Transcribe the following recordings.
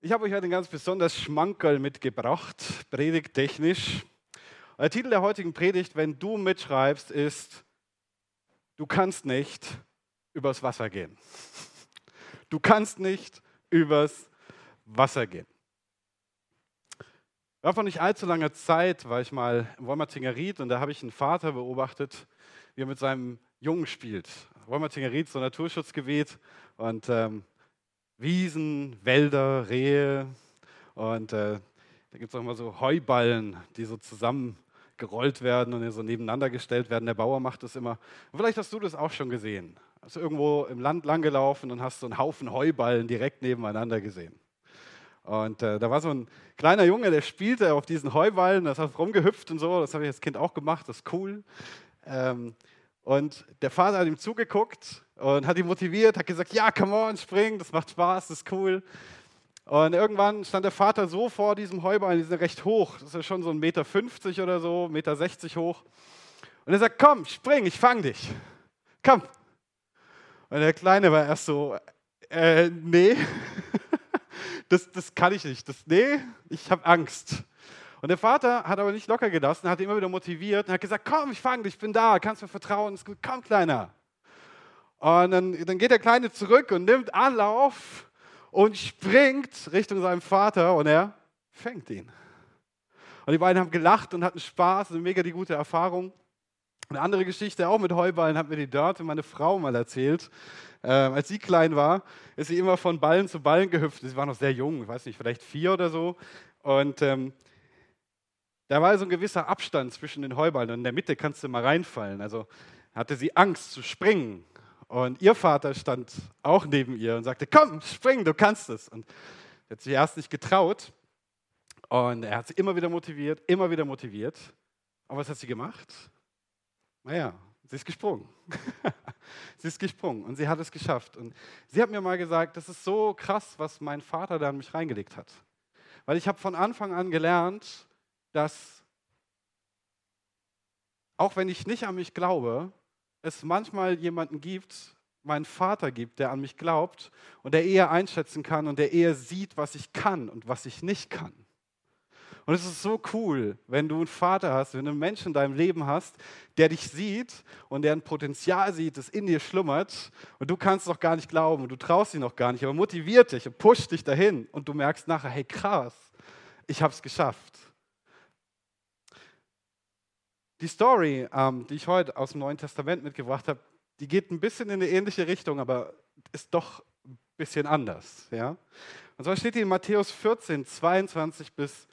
Ich habe euch heute ein ganz besonders Schmankerl mitgebracht, predigtechnisch. Der Titel der heutigen Predigt, wenn du mitschreibst, ist, du kannst nicht übers Wasser gehen. Du kannst nicht übers Wasser gehen. Ja, vor nicht allzu langer Zeit war ich mal im Wolmertinger Ried und da habe ich einen Vater beobachtet, wie er mit seinem Jungen spielt. Wolmertinger Ried, so ein Naturschutzgebiet und ähm, Wiesen, Wälder, Rehe und äh, da gibt es auch immer so Heuballen, die so zusammengerollt werden und so nebeneinander gestellt werden. Der Bauer macht das immer. Und vielleicht hast du das auch schon gesehen. Hast du irgendwo im Land langgelaufen und hast so einen Haufen Heuballen direkt nebeneinander gesehen. Und äh, da war so ein kleiner Junge, der spielte auf diesen Heuballen, das hat rumgehüpft und so. Das habe ich als Kind auch gemacht, das ist cool. Ähm, und der Vater hat ihm zugeguckt und hat ihn motiviert, hat gesagt, ja, come on, spring, das macht Spaß, das ist cool. Und irgendwann stand der Vater so vor diesem Heuballen, die sind recht hoch, das ist schon so ein Meter 50 oder so, Meter 60 hoch. Und er sagt, komm, spring, ich fang dich. Komm. Und der Kleine war erst so, äh, nee, das, das kann ich nicht. Das, nee, ich habe Angst. Und der Vater hat aber nicht locker gelassen, hat ihn immer wieder motiviert und hat gesagt, komm, ich fange dich, ich bin da, kannst mir vertrauen, ist gut, komm, Kleiner. Und dann, dann geht der Kleine zurück und nimmt Anlauf und springt Richtung seinem Vater und er fängt ihn. Und die beiden haben gelacht und hatten Spaß, eine mega die gute Erfahrung. Eine andere Geschichte, auch mit Heuballen, hat mir die Dörte, meine Frau, mal erzählt. Ähm, als sie klein war, ist sie immer von Ballen zu Ballen gehüpft. Sie war noch sehr jung, ich weiß nicht, vielleicht vier oder so. Und ähm, da war so ein gewisser Abstand zwischen den Heuballen und in der Mitte kannst du mal reinfallen. Also hatte sie Angst zu springen. Und ihr Vater stand auch neben ihr und sagte, komm, spring, du kannst es. Und er hat sich erst nicht getraut. Und er hat sie immer wieder motiviert, immer wieder motiviert. Und was hat sie gemacht? Naja, sie ist gesprungen. sie ist gesprungen und sie hat es geschafft. Und sie hat mir mal gesagt, das ist so krass, was mein Vater da an mich reingelegt hat. Weil ich habe von Anfang an gelernt, dass auch wenn ich nicht an mich glaube, es manchmal jemanden gibt, meinen Vater gibt, der an mich glaubt und der eher einschätzen kann und der eher sieht, was ich kann und was ich nicht kann. Und es ist so cool, wenn du einen Vater hast, wenn du einen Menschen in deinem Leben hast, der dich sieht und der ein Potenzial sieht, das in dir schlummert und du kannst es noch gar nicht glauben und du traust ihn noch gar nicht, aber motiviert dich und pusht dich dahin und du merkst nachher, hey krass, ich habe es geschafft. Die Story, ähm, die ich heute aus dem Neuen Testament mitgebracht habe, die geht ein bisschen in eine ähnliche Richtung, aber ist doch ein bisschen anders. Ja? Und zwar steht die in Matthäus 14, 22 bis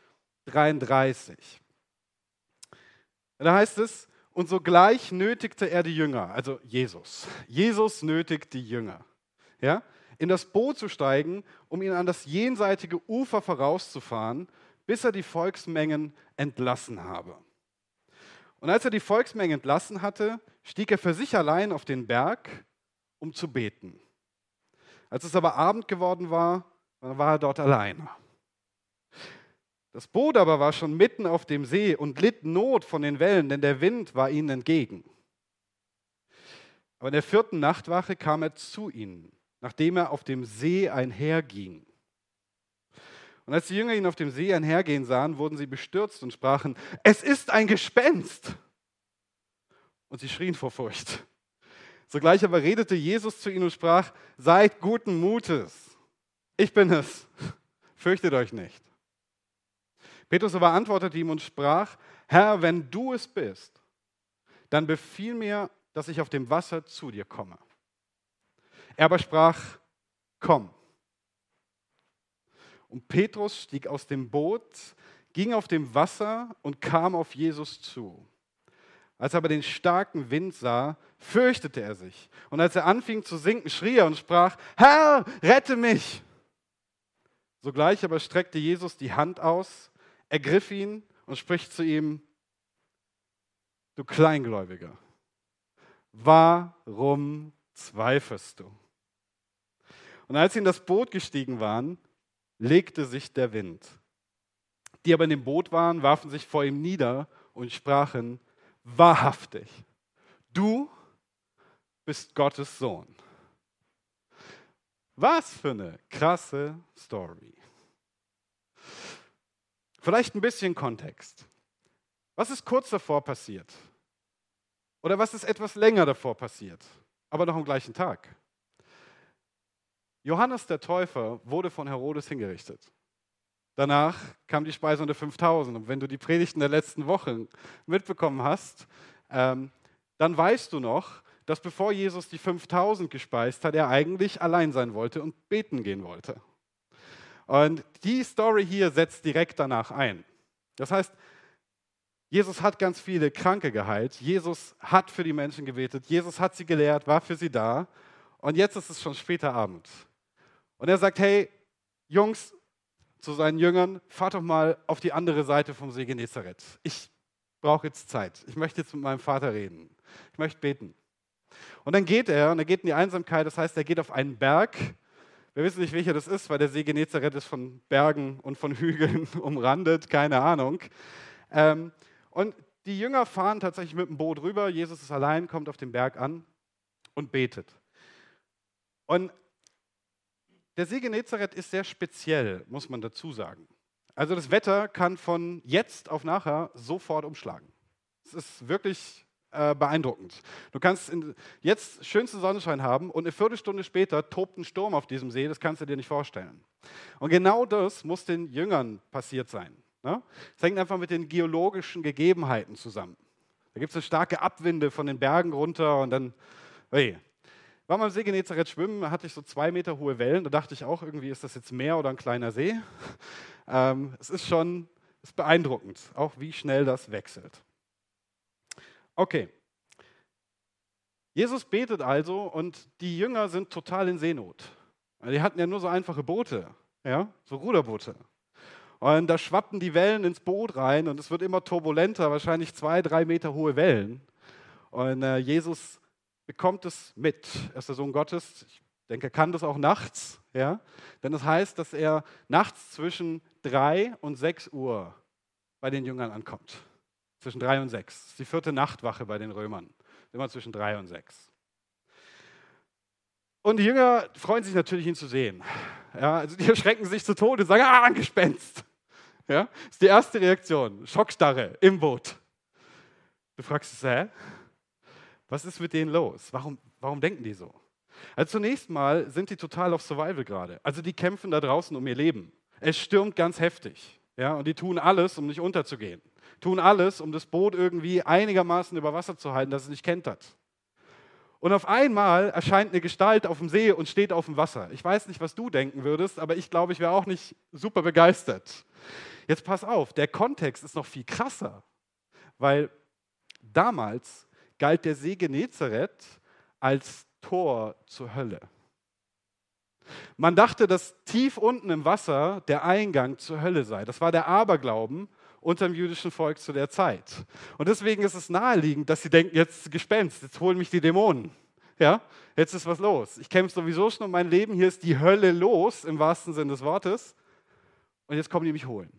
33. Da heißt es, und sogleich nötigte er die Jünger, also Jesus. Jesus nötigt die Jünger, ja, in das Boot zu steigen, um ihn an das jenseitige Ufer vorauszufahren, bis er die Volksmengen entlassen habe. Und als er die Volksmenge entlassen hatte, stieg er für sich allein auf den Berg, um zu beten. Als es aber Abend geworden war, war er dort allein. Das Boot aber war schon mitten auf dem See und litt Not von den Wellen, denn der Wind war ihnen entgegen. Aber in der vierten Nachtwache kam er zu ihnen, nachdem er auf dem See einherging. Und als die Jünger ihn auf dem See einhergehen sahen, wurden sie bestürzt und sprachen, es ist ein Gespenst. Und sie schrien vor Furcht. Sogleich aber redete Jesus zu ihnen und sprach, seid guten Mutes. Ich bin es. Fürchtet euch nicht. Petrus aber antwortete ihm und sprach, Herr, wenn du es bist, dann befiehl mir, dass ich auf dem Wasser zu dir komme. Er aber sprach, komm. Und Petrus stieg aus dem Boot, ging auf dem Wasser und kam auf Jesus zu. Als er aber den starken Wind sah, fürchtete er sich. Und als er anfing zu sinken, schrie er und sprach, Herr, rette mich. Sogleich aber streckte Jesus die Hand aus, ergriff ihn und spricht zu ihm, du Kleingläubiger, warum zweifelst du? Und als sie in das Boot gestiegen waren, legte sich der Wind. Die aber in dem Boot waren, warfen sich vor ihm nieder und sprachen, wahrhaftig, du bist Gottes Sohn. Was für eine krasse Story. Vielleicht ein bisschen Kontext. Was ist kurz davor passiert? Oder was ist etwas länger davor passiert, aber noch am gleichen Tag? Johannes der Täufer wurde von Herodes hingerichtet. Danach kam die Speisung der 5000. Und wenn du die Predigten der letzten Wochen mitbekommen hast, ähm, dann weißt du noch, dass bevor Jesus die 5000 gespeist hat, er eigentlich allein sein wollte und beten gehen wollte. Und die Story hier setzt direkt danach ein. Das heißt, Jesus hat ganz viele Kranke geheilt, Jesus hat für die Menschen gebetet, Jesus hat sie gelehrt, war für sie da und jetzt ist es schon später Abend. Und er sagt, hey, Jungs, zu seinen Jüngern, fahrt doch mal auf die andere Seite vom See Genezareth. Ich brauche jetzt Zeit. Ich möchte jetzt mit meinem Vater reden. Ich möchte beten. Und dann geht er, und er geht in die Einsamkeit, das heißt, er geht auf einen Berg. Wir wissen nicht, welcher das ist, weil der See Genezareth ist von Bergen und von Hügeln umrandet, keine Ahnung. Ähm, und die Jünger fahren tatsächlich mit dem Boot rüber. Jesus ist allein, kommt auf den Berg an und betet. Und der See Genezareth ist sehr speziell, muss man dazu sagen. Also das Wetter kann von jetzt auf nachher sofort umschlagen. Es ist wirklich äh, beeindruckend. Du kannst jetzt schönsten Sonnenschein haben und eine Viertelstunde später tobt ein Sturm auf diesem See, das kannst du dir nicht vorstellen. Und genau das muss den Jüngern passiert sein. Ne? Es hängt einfach mit den geologischen Gegebenheiten zusammen. Da gibt es starke Abwinde von den Bergen runter und dann, hey, war mal am See Genezareth schwimmen, hatte ich so zwei Meter hohe Wellen. Da dachte ich auch, irgendwie ist das jetzt Meer oder ein kleiner See. Ähm, es ist schon ist beeindruckend, auch wie schnell das wechselt. Okay. Jesus betet also und die Jünger sind total in Seenot. Die hatten ja nur so einfache Boote, ja, so Ruderboote. Und da schwappen die Wellen ins Boot rein und es wird immer turbulenter, wahrscheinlich zwei, drei Meter hohe Wellen. Und äh, Jesus bekommt es mit. Er ist der Sohn Gottes. Ich denke, er kann das auch nachts. Ja? Denn das heißt, dass er nachts zwischen 3 und 6 Uhr bei den Jüngern ankommt. Zwischen 3 und 6. Das ist die vierte Nachtwache bei den Römern. Immer zwischen 3 und 6. Und die Jünger freuen sich natürlich, ihn zu sehen. Ja, also die erschrecken sich zu Tode und sagen, ah, ein Gespenst. Ja, ist die erste Reaktion. Schockstarre im Boot. Du fragst dich, hä? Was ist mit denen los? Warum, warum denken die so? Also zunächst mal sind die total auf Survival gerade. Also die kämpfen da draußen um ihr Leben. Es stürmt ganz heftig. Ja, und die tun alles, um nicht unterzugehen. Tun alles, um das Boot irgendwie einigermaßen über Wasser zu halten, dass es nicht kentert. Und auf einmal erscheint eine Gestalt auf dem See und steht auf dem Wasser. Ich weiß nicht, was du denken würdest, aber ich glaube, ich wäre auch nicht super begeistert. Jetzt pass auf, der Kontext ist noch viel krasser, weil damals galt der See Genezareth als Tor zur Hölle. Man dachte, dass tief unten im Wasser der Eingang zur Hölle sei. Das war der Aberglauben unter dem jüdischen Volk zu der Zeit. Und deswegen ist es naheliegend, dass sie denken, jetzt Gespenst, jetzt holen mich die Dämonen. Ja, jetzt ist was los. Ich kämpfe sowieso schon um mein Leben. Hier ist die Hölle los, im wahrsten Sinne des Wortes. Und jetzt kommen die mich holen.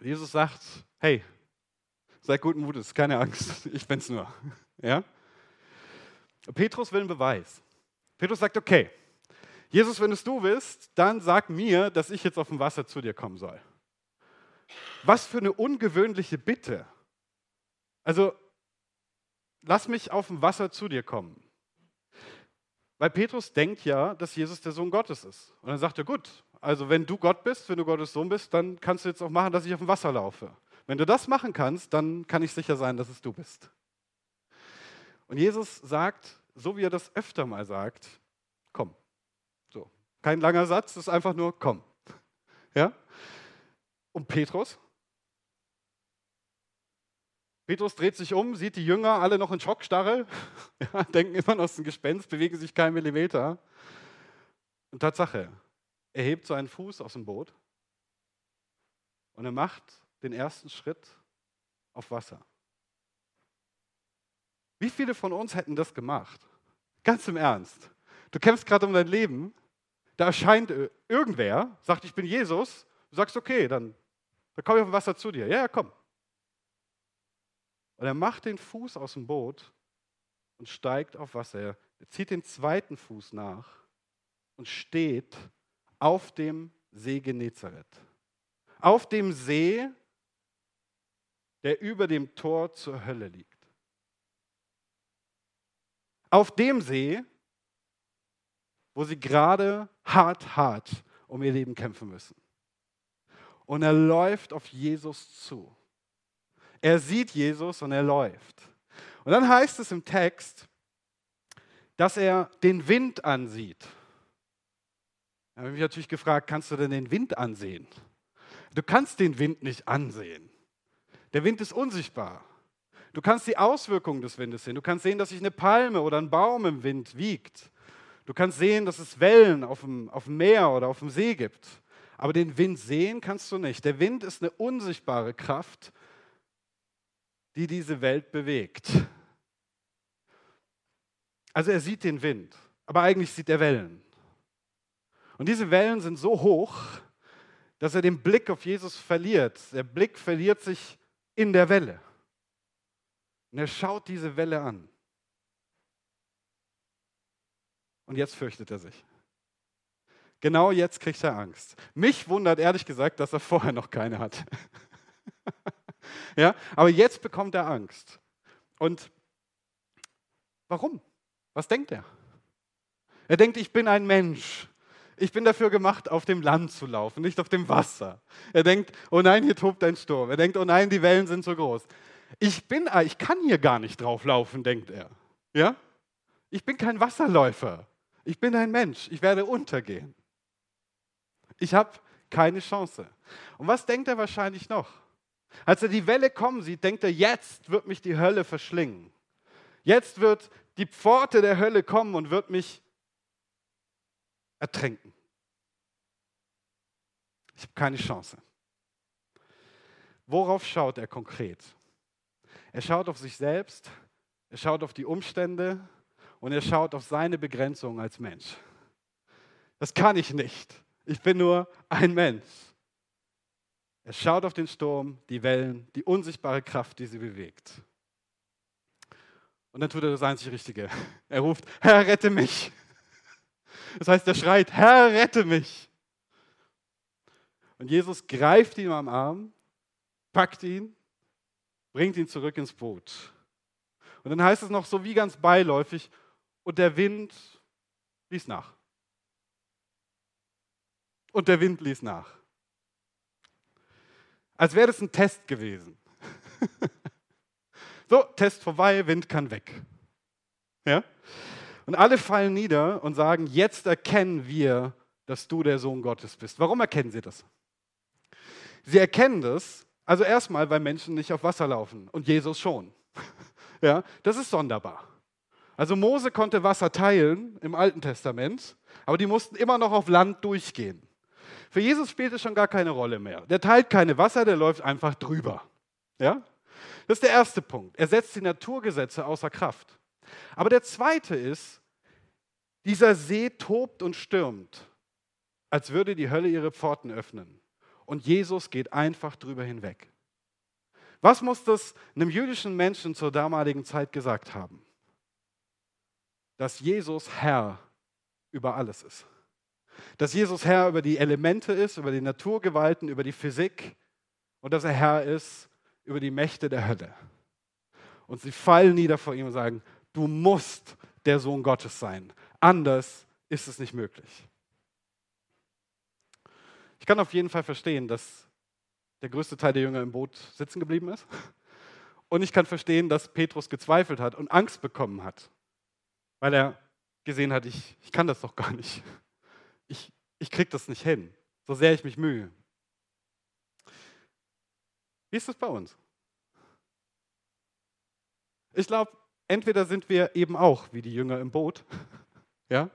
Jesus sagt, hey, Seid guten Mutes, keine Angst, ich bin's nur. Ja? Petrus will einen Beweis. Petrus sagt, okay, Jesus, wenn es du bist, dann sag mir, dass ich jetzt auf dem Wasser zu dir kommen soll. Was für eine ungewöhnliche Bitte. Also, lass mich auf dem Wasser zu dir kommen. Weil Petrus denkt ja, dass Jesus der Sohn Gottes ist. Und dann sagt er, gut, also wenn du Gott bist, wenn du Gottes Sohn bist, dann kannst du jetzt auch machen, dass ich auf dem Wasser laufe. Wenn du das machen kannst, dann kann ich sicher sein, dass es du bist. Und Jesus sagt, so wie er das öfter mal sagt, komm. So, kein langer Satz, es ist einfach nur komm. Ja? Und Petrus? Petrus dreht sich um, sieht die Jünger alle noch in Schockstarre, ja, denken immer noch, es ist ein Gespenst, bewegen sich keinen Millimeter. Und Tatsache, er hebt so einen Fuß aus dem Boot und er macht den ersten Schritt auf Wasser. Wie viele von uns hätten das gemacht? Ganz im Ernst. Du kämpfst gerade um dein Leben, da erscheint irgendwer, sagt, ich bin Jesus, du sagst, okay, dann, dann komme ich auf dem Wasser zu dir. Ja, ja, komm. Und er macht den Fuß aus dem Boot und steigt auf Wasser. Er zieht den zweiten Fuß nach und steht auf dem See Genezareth auf dem See, der über dem Tor zur Hölle liegt. Auf dem See, wo sie gerade hart, hart um ihr Leben kämpfen müssen. Und er läuft auf Jesus zu. Er sieht Jesus und er läuft. Und dann heißt es im Text, dass er den Wind ansieht. Da habe ich mich natürlich gefragt, kannst du denn den Wind ansehen? Du kannst den Wind nicht ansehen. Der Wind ist unsichtbar. Du kannst die Auswirkungen des Windes sehen. Du kannst sehen, dass sich eine Palme oder ein Baum im Wind wiegt. Du kannst sehen, dass es Wellen auf dem, auf dem Meer oder auf dem See gibt. Aber den Wind sehen kannst du nicht. Der Wind ist eine unsichtbare Kraft, die diese Welt bewegt. Also er sieht den Wind, aber eigentlich sieht er Wellen. Und diese Wellen sind so hoch, dass er den Blick auf Jesus verliert. Der Blick verliert sich in der Welle. Und er schaut diese Welle an. Und jetzt fürchtet er sich. Genau jetzt kriegt er Angst. Mich wundert ehrlich gesagt, dass er vorher noch keine hat. ja, aber jetzt bekommt er Angst. Und warum? Was denkt er? Er denkt, ich bin ein Mensch. Ich bin dafür gemacht, auf dem Land zu laufen, nicht auf dem Wasser. Er denkt, oh nein, hier tobt ein Sturm. Er denkt, oh nein, die Wellen sind so groß. Ich bin, ich kann hier gar nicht drauf laufen, denkt er. Ja? Ich bin kein Wasserläufer. Ich bin ein Mensch. Ich werde untergehen. Ich habe keine Chance. Und was denkt er wahrscheinlich noch? Als er die Welle kommen sieht, denkt er, jetzt wird mich die Hölle verschlingen. Jetzt wird die Pforte der Hölle kommen und wird mich ertränken. Ich habe keine Chance. Worauf schaut er konkret? Er schaut auf sich selbst, er schaut auf die Umstände und er schaut auf seine Begrenzung als Mensch. Das kann ich nicht. Ich bin nur ein Mensch. Er schaut auf den Sturm, die Wellen, die unsichtbare Kraft, die sie bewegt. Und dann tut er das einzig Richtige. Er ruft, Herr, rette mich. Das heißt, er schreit, Herr, rette mich. Und Jesus greift ihn am Arm, packt ihn, bringt ihn zurück ins Boot. Und dann heißt es noch so wie ganz beiläufig, und der Wind ließ nach. Und der Wind ließ nach. Als wäre das ein Test gewesen. so, Test vorbei, Wind kann weg. Ja? Und alle fallen nieder und sagen, jetzt erkennen wir, dass du der Sohn Gottes bist. Warum erkennen sie das? Sie erkennen das, also erstmal, weil Menschen nicht auf Wasser laufen und Jesus schon. Ja, das ist sonderbar. Also Mose konnte Wasser teilen im Alten Testament, aber die mussten immer noch auf Land durchgehen. Für Jesus spielt es schon gar keine Rolle mehr. Der teilt keine Wasser, der läuft einfach drüber. Ja? Das ist der erste Punkt. Er setzt die Naturgesetze außer Kraft. Aber der zweite ist, dieser See tobt und stürmt, als würde die Hölle ihre Pforten öffnen. Und Jesus geht einfach drüber hinweg. Was muss das einem jüdischen Menschen zur damaligen Zeit gesagt haben? Dass Jesus Herr über alles ist. Dass Jesus Herr über die Elemente ist, über die Naturgewalten, über die Physik und dass er Herr ist über die Mächte der Hölle. Und sie fallen nieder vor ihm und sagen, du musst der Sohn Gottes sein. Anders ist es nicht möglich. Ich kann auf jeden Fall verstehen, dass der größte Teil der Jünger im Boot sitzen geblieben ist. Und ich kann verstehen, dass Petrus gezweifelt hat und Angst bekommen hat, weil er gesehen hat, ich, ich kann das doch gar nicht. Ich, ich kriege das nicht hin, so sehr ich mich mühe. Wie ist das bei uns? Ich glaube, entweder sind wir eben auch wie die Jünger im Boot, ja,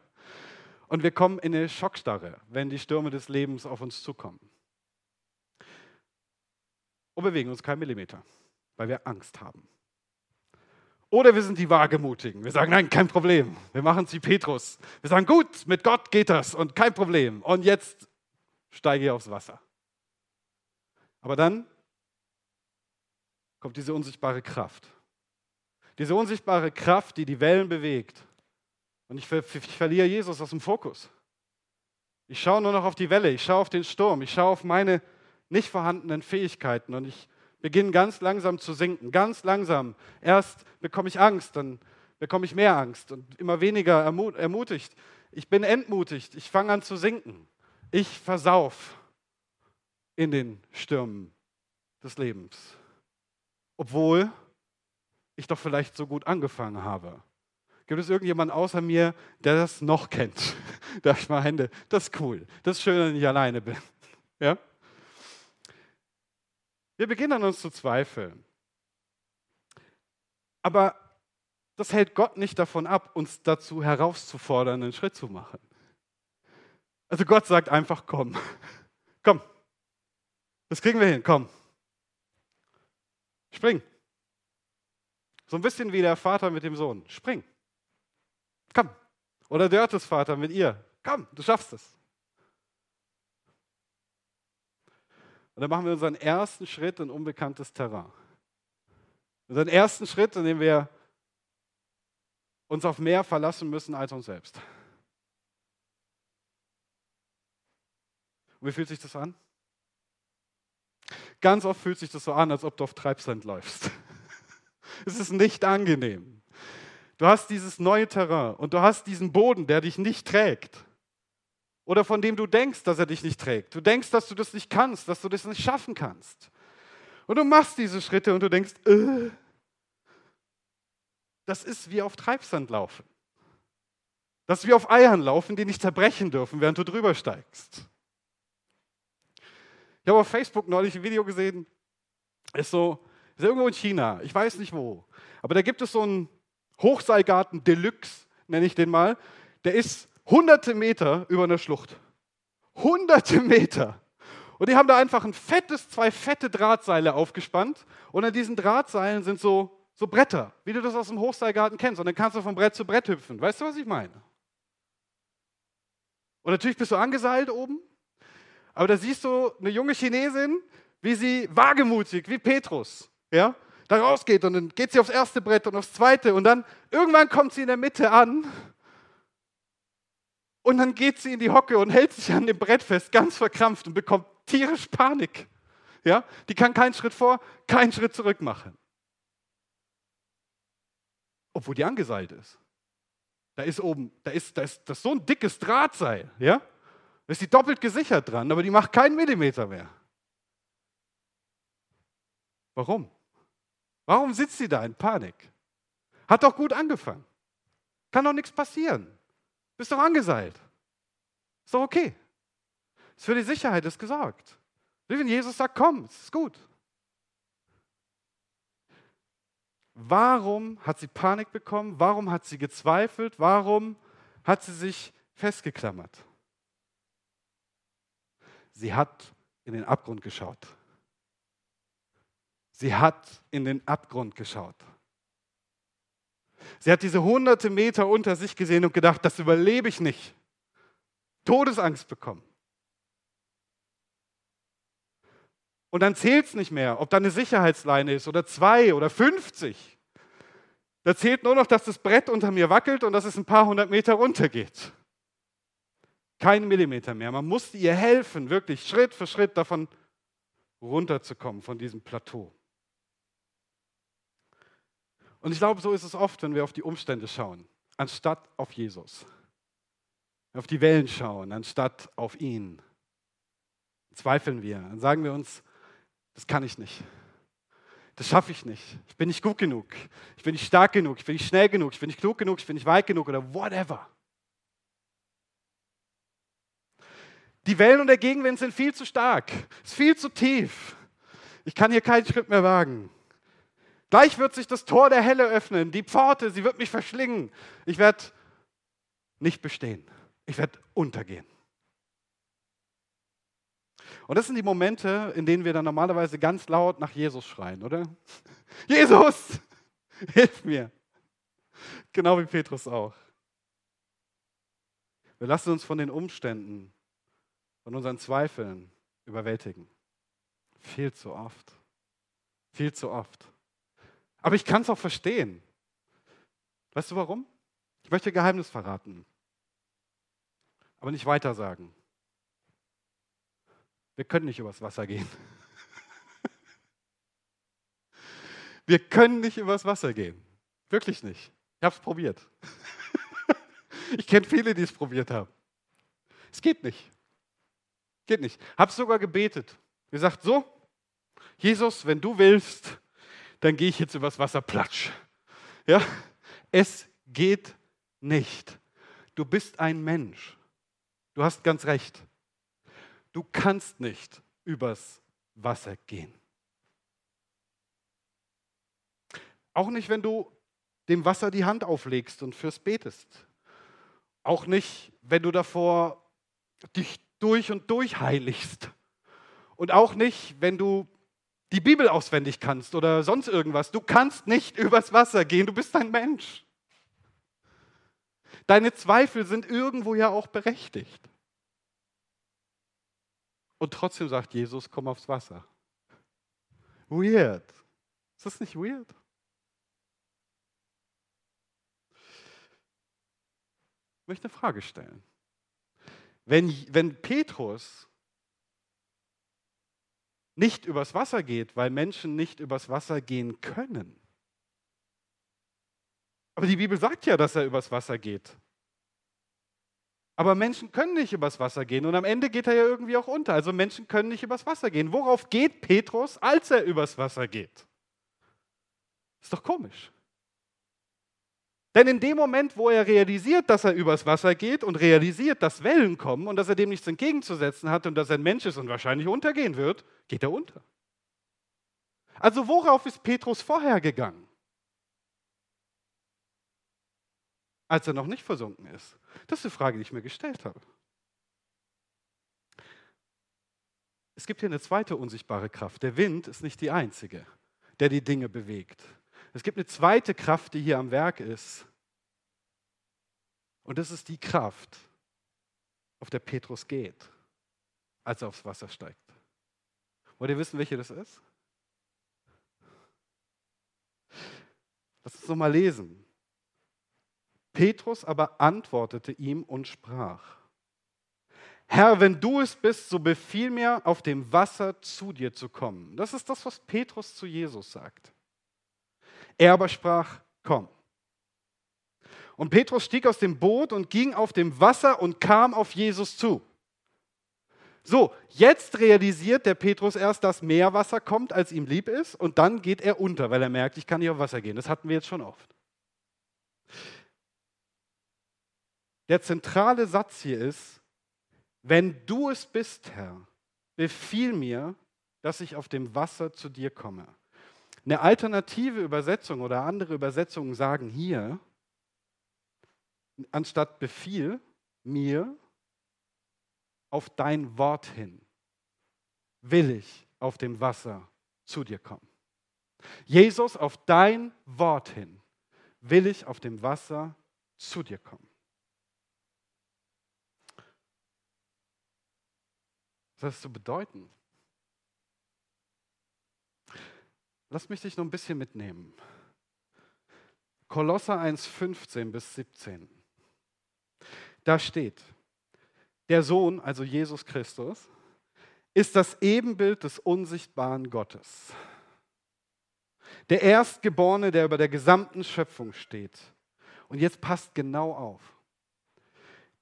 und wir kommen in eine Schockstarre, wenn die Stürme des Lebens auf uns zukommen und bewegen uns keinen Millimeter, weil wir Angst haben. Oder wir sind die Wagemutigen. Wir sagen, nein, kein Problem. Wir machen es wie Petrus. Wir sagen, gut, mit Gott geht das und kein Problem. Und jetzt steige ich aufs Wasser. Aber dann kommt diese unsichtbare Kraft. Diese unsichtbare Kraft, die die Wellen bewegt. Und ich, ver ich verliere Jesus aus dem Fokus. Ich schaue nur noch auf die Welle, ich schaue auf den Sturm, ich schaue auf meine nicht vorhandenen Fähigkeiten und ich beginne ganz langsam zu sinken, ganz langsam. Erst bekomme ich Angst, dann bekomme ich mehr Angst und immer weniger ermutigt. Ich bin entmutigt, ich fange an zu sinken. Ich versauf in den Stürmen des Lebens. Obwohl ich doch vielleicht so gut angefangen habe. Gibt es irgendjemanden außer mir, der das noch kennt? Da ich mal Hände. Das ist cool. Das ist schön, wenn ich alleine bin. Ja? Wir beginnen an uns zu zweifeln. Aber das hält Gott nicht davon ab, uns dazu herauszufordern, einen Schritt zu machen. Also Gott sagt einfach, komm, komm, das kriegen wir hin, komm, spring. So ein bisschen wie der Vater mit dem Sohn, spring. Oder Dörtes Vater mit ihr, komm, du schaffst es. Und dann machen wir unseren ersten Schritt in unbekanntes Terrain. Unseren ersten Schritt, in dem wir uns auf mehr verlassen müssen als uns selbst. Und wie fühlt sich das an? Ganz oft fühlt sich das so an, als ob du auf Treibsand läufst. es ist nicht angenehm. Du hast dieses neue Terrain und du hast diesen Boden, der dich nicht trägt. Oder von dem du denkst, dass er dich nicht trägt. Du denkst, dass du das nicht kannst, dass du das nicht schaffen kannst. Und du machst diese Schritte und du denkst, äh, das ist wie auf Treibsand laufen. Das ist wie auf Eiern laufen, die nicht zerbrechen dürfen, während du drüber steigst. Ich habe auf Facebook neulich ein Video gesehen, ist so, ist irgendwo in China, ich weiß nicht wo, aber da gibt es so einen Hochseilgarten Deluxe, nenne ich den mal, der ist hunderte Meter über einer Schlucht. Hunderte Meter. Und die haben da einfach ein fettes, zwei fette Drahtseile aufgespannt und an diesen Drahtseilen sind so so Bretter, wie du das aus dem Hochseilgarten kennst. Und dann kannst du von Brett zu Brett hüpfen. Weißt du, was ich meine? Und natürlich bist du angeseilt oben. Aber da siehst du eine junge Chinesin, wie sie wagemutig, wie Petrus, ja, da rausgeht. Und dann geht sie aufs erste Brett und aufs zweite. Und dann irgendwann kommt sie in der Mitte an. Und dann geht sie in die Hocke und hält sich an dem Brett fest, ganz verkrampft und bekommt tierisch Panik. Ja? Die kann keinen Schritt vor, keinen Schritt zurück machen obwohl die angeseilt ist. Da ist oben, da ist, da ist, das so ein dickes Drahtseil, ja? Da ist die doppelt gesichert dran, aber die macht keinen Millimeter mehr. Warum? Warum sitzt sie da in Panik? Hat doch gut angefangen. Kann doch nichts passieren. Bist doch angeseilt. Ist doch okay. Ist für die Sicherheit ist gesorgt. Wenn Jesus sagt, komm, es ist gut. Warum hat sie Panik bekommen? Warum hat sie gezweifelt? Warum hat sie sich festgeklammert? Sie hat in den Abgrund geschaut. Sie hat in den Abgrund geschaut. Sie hat diese hunderte Meter unter sich gesehen und gedacht, das überlebe ich nicht. Todesangst bekommen. Und dann zählt es nicht mehr, ob da eine Sicherheitsleine ist oder zwei oder 50. Da zählt nur noch, dass das Brett unter mir wackelt und dass es ein paar hundert Meter runtergeht. Kein Millimeter mehr. Man musste ihr helfen, wirklich Schritt für Schritt davon runterzukommen, von diesem Plateau. Und ich glaube, so ist es oft, wenn wir auf die Umstände schauen, anstatt auf Jesus. Auf die Wellen schauen, anstatt auf ihn. Zweifeln wir. Dann sagen wir uns, das kann ich nicht. Das schaffe ich nicht. Ich bin nicht gut genug. Ich bin nicht stark genug. Ich bin nicht schnell genug. Ich bin nicht klug genug. Ich bin nicht weit genug oder whatever. Die Wellen und der Gegenwind sind viel zu stark. Es ist viel zu tief. Ich kann hier keinen Schritt mehr wagen. Gleich wird sich das Tor der Helle öffnen. Die Pforte, sie wird mich verschlingen. Ich werde nicht bestehen. Ich werde untergehen. Und das sind die Momente, in denen wir dann normalerweise ganz laut nach Jesus schreien, oder? Jesus, hilf mir. Genau wie Petrus auch. Wir lassen uns von den Umständen, von unseren Zweifeln überwältigen. Viel zu oft. Viel zu oft. Aber ich kann es auch verstehen. Weißt du warum? Ich möchte Geheimnis verraten, aber nicht weiter sagen. Wir können nicht übers Wasser gehen. Wir können nicht übers Wasser gehen. Wirklich nicht. Ich habe es probiert. Ich kenne viele, die es probiert haben. Es geht nicht. Geht nicht. Habe sogar gebetet. Gesagt, so, Jesus, wenn du willst, dann gehe ich jetzt übers Wasser platsch. Ja, es geht nicht. Du bist ein Mensch. Du hast ganz recht. Du kannst nicht übers Wasser gehen. Auch nicht, wenn du dem Wasser die Hand auflegst und fürs betest. Auch nicht, wenn du davor dich durch und durch heiligst. Und auch nicht, wenn du die Bibel auswendig kannst oder sonst irgendwas. Du kannst nicht übers Wasser gehen, du bist ein Mensch. Deine Zweifel sind irgendwo ja auch berechtigt. Und trotzdem sagt Jesus, komm aufs Wasser. Weird. Ist das nicht weird? Ich möchte eine Frage stellen. Wenn, wenn Petrus nicht übers Wasser geht, weil Menschen nicht übers Wasser gehen können, aber die Bibel sagt ja, dass er übers Wasser geht. Aber Menschen können nicht übers Wasser gehen und am Ende geht er ja irgendwie auch unter. Also Menschen können nicht übers Wasser gehen. Worauf geht Petrus, als er übers Wasser geht? Ist doch komisch. Denn in dem Moment, wo er realisiert, dass er übers Wasser geht und realisiert, dass Wellen kommen und dass er dem nichts entgegenzusetzen hat und dass er ein Mensch ist und wahrscheinlich untergehen wird, geht er unter. Also worauf ist Petrus vorher gegangen? Als er noch nicht versunken ist. Das ist die Frage, die ich mir gestellt habe. Es gibt hier eine zweite unsichtbare Kraft. Der Wind ist nicht die einzige, der die Dinge bewegt. Es gibt eine zweite Kraft, die hier am Werk ist. Und das ist die Kraft, auf der Petrus geht, als er aufs Wasser steigt. Wollt ihr wissen, welche das ist? Lass uns nochmal lesen. Petrus aber antwortete ihm und sprach, Herr, wenn du es bist, so befiehl mir, auf dem Wasser zu dir zu kommen. Das ist das, was Petrus zu Jesus sagt. Er aber sprach, komm. Und Petrus stieg aus dem Boot und ging auf dem Wasser und kam auf Jesus zu. So, jetzt realisiert der Petrus erst, dass mehr Wasser kommt, als ihm lieb ist, und dann geht er unter, weil er merkt, ich kann nicht auf Wasser gehen. Das hatten wir jetzt schon oft. Der zentrale Satz hier ist, wenn du es bist, Herr, befiehl mir, dass ich auf dem Wasser zu dir komme. Eine alternative Übersetzung oder andere Übersetzungen sagen hier, anstatt befiehl mir auf dein Wort hin, will ich auf dem Wasser zu dir kommen. Jesus, auf dein Wort hin, will ich auf dem Wasser zu dir kommen. Was soll das zu Lass mich dich noch ein bisschen mitnehmen. Kolosser 1, 15 bis 17. Da steht, der Sohn, also Jesus Christus, ist das Ebenbild des unsichtbaren Gottes. Der Erstgeborene, der über der gesamten Schöpfung steht. Und jetzt passt genau auf.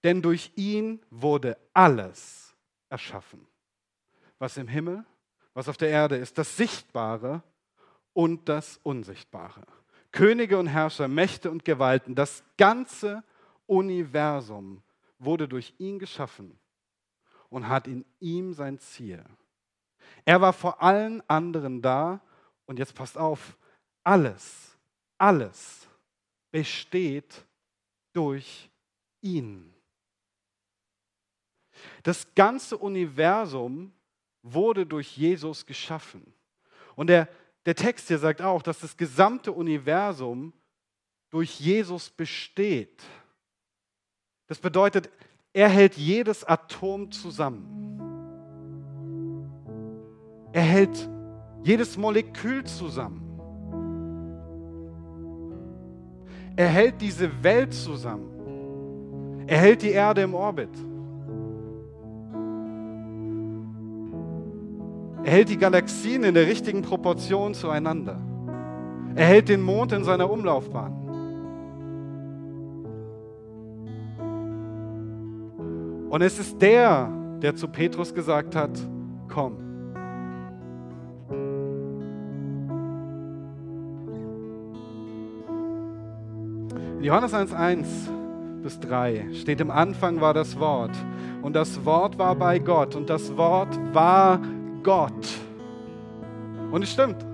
Denn durch ihn wurde alles erschaffen, was im Himmel, was auf der Erde ist, das Sichtbare und das Unsichtbare. Könige und Herrscher, Mächte und Gewalten, das ganze Universum wurde durch ihn geschaffen und hat in ihm sein Ziel. Er war vor allen anderen da und jetzt passt auf, alles, alles besteht durch ihn. Das ganze Universum wurde durch Jesus geschaffen. Und der der Text hier sagt auch, dass das gesamte Universum durch Jesus besteht. Das bedeutet, er hält jedes Atom zusammen. Er hält jedes Molekül zusammen. Er hält diese Welt zusammen. Er hält die Erde im Orbit. Er hält die Galaxien in der richtigen Proportion zueinander. Er hält den Mond in seiner Umlaufbahn. Und es ist der, der zu Petrus gesagt hat, komm. In Johannes 1.1 bis 3 steht, im Anfang war das Wort und das Wort war bei Gott und das Wort war Gott. Und es stimmt,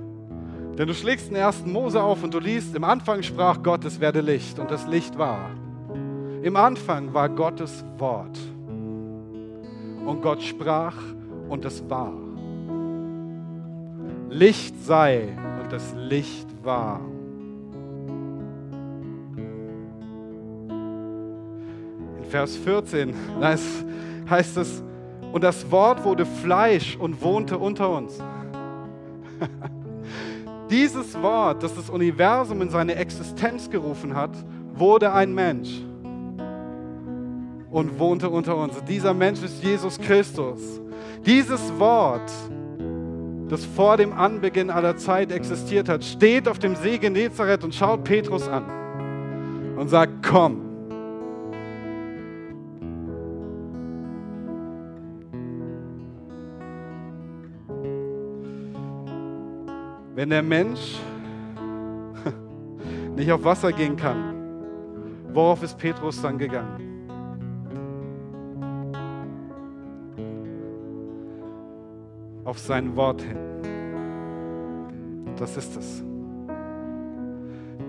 denn du schlägst den ersten Mose auf und du liest, im Anfang sprach Gott, es werde Licht und das Licht war. Im Anfang war Gottes Wort. Und Gott sprach und es war. Licht sei und das Licht war. In Vers 14 heißt es, und das Wort wurde Fleisch und wohnte unter uns. Dieses Wort, das das Universum in seine Existenz gerufen hat, wurde ein Mensch und wohnte unter uns. Dieser Mensch ist Jesus Christus. Dieses Wort, das vor dem Anbeginn aller Zeit existiert hat, steht auf dem See Genezareth und schaut Petrus an und sagt, komm. Wenn der Mensch nicht auf Wasser gehen kann, worauf ist Petrus dann gegangen? Auf sein Wort hin. Das ist es.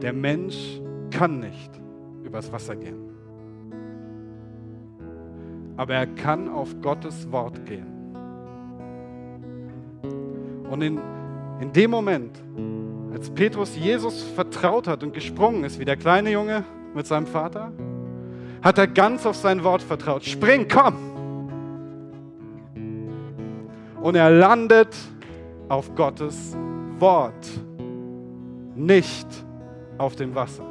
Der Mensch kann nicht übers Wasser gehen. Aber er kann auf Gottes Wort gehen. Und in in dem Moment, als Petrus Jesus vertraut hat und gesprungen ist, wie der kleine Junge mit seinem Vater, hat er ganz auf sein Wort vertraut. Spring, komm! Und er landet auf Gottes Wort, nicht auf dem Wasser.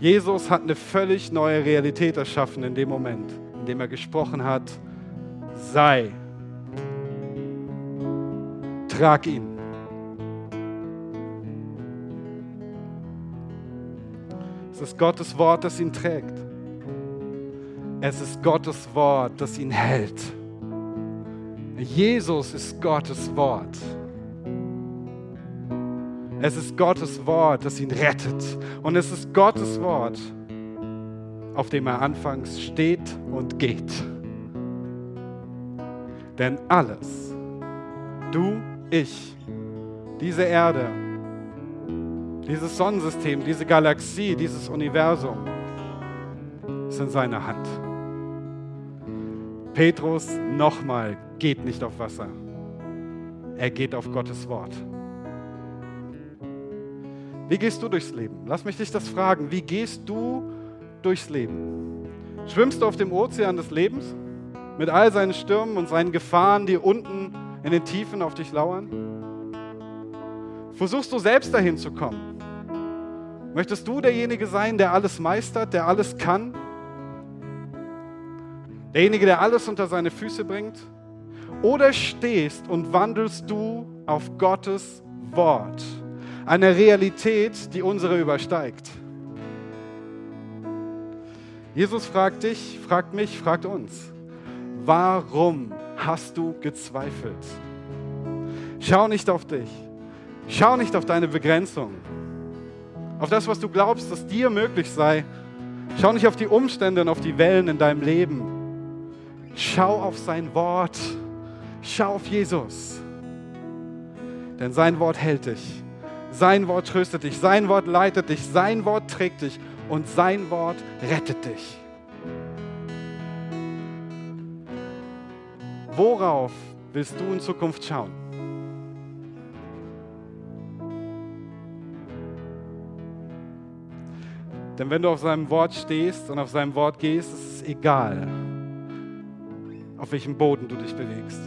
Jesus hat eine völlig neue Realität erschaffen in dem Moment, in dem er gesprochen hat, sei trag ihn. Es ist Gottes Wort, das ihn trägt. Es ist Gottes Wort, das ihn hält. Jesus ist Gottes Wort. Es ist Gottes Wort, das ihn rettet. Und es ist Gottes Wort, auf dem er anfangs steht und geht. Denn alles, du ich, diese Erde, dieses Sonnensystem, diese Galaxie, dieses Universum ist in seiner Hand. Petrus nochmal geht nicht auf Wasser. Er geht auf Gottes Wort. Wie gehst du durchs Leben? Lass mich dich das fragen. Wie gehst du durchs Leben? Schwimmst du auf dem Ozean des Lebens mit all seinen Stürmen und seinen Gefahren, die unten in den Tiefen auf dich lauern? Versuchst du selbst dahin zu kommen? Möchtest du derjenige sein, der alles meistert, der alles kann? Derjenige, der alles unter seine Füße bringt? Oder stehst und wandelst du auf Gottes Wort, eine Realität, die unsere übersteigt? Jesus fragt dich, fragt mich, fragt uns, warum hast du gezweifelt? Schau nicht auf dich. Schau nicht auf deine Begrenzung. Auf das, was du glaubst, dass dir möglich sei. Schau nicht auf die Umstände und auf die Wellen in deinem Leben. Schau auf sein Wort. Schau auf Jesus. Denn sein Wort hält dich. Sein Wort tröstet dich. Sein Wort leitet dich. Sein Wort trägt dich. Und sein Wort rettet dich. Worauf willst du in Zukunft schauen? Denn wenn du auf seinem Wort stehst und auf seinem Wort gehst, ist es egal, auf welchem Boden du dich bewegst.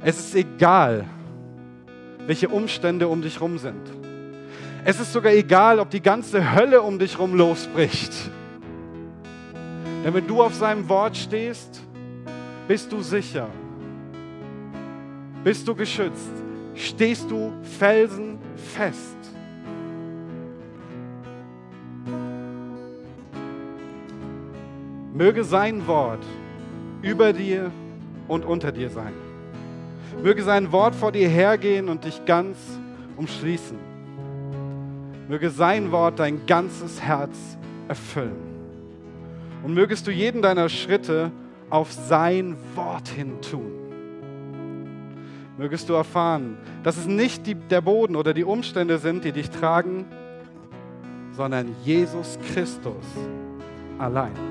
Es ist egal, welche Umstände um dich herum sind. Es ist sogar egal, ob die ganze Hölle um dich herum losbricht. Denn wenn du auf seinem Wort stehst, Bist du sicher? Bist du geschützt? Stehst du felsenfest? Möge sein Wort über dir und unter dir sein. Möge sein Wort vor dir hergehen und dich ganz umschließen. Möge sein Wort dein ganzes Herz erfüllen. Und mögest du jeden deiner Schritte auf sein Wort hin tun. Mögest du erfahren, dass es nicht die, der Boden oder die Umstände sind, die dich tragen, sondern Jesus Christus allein.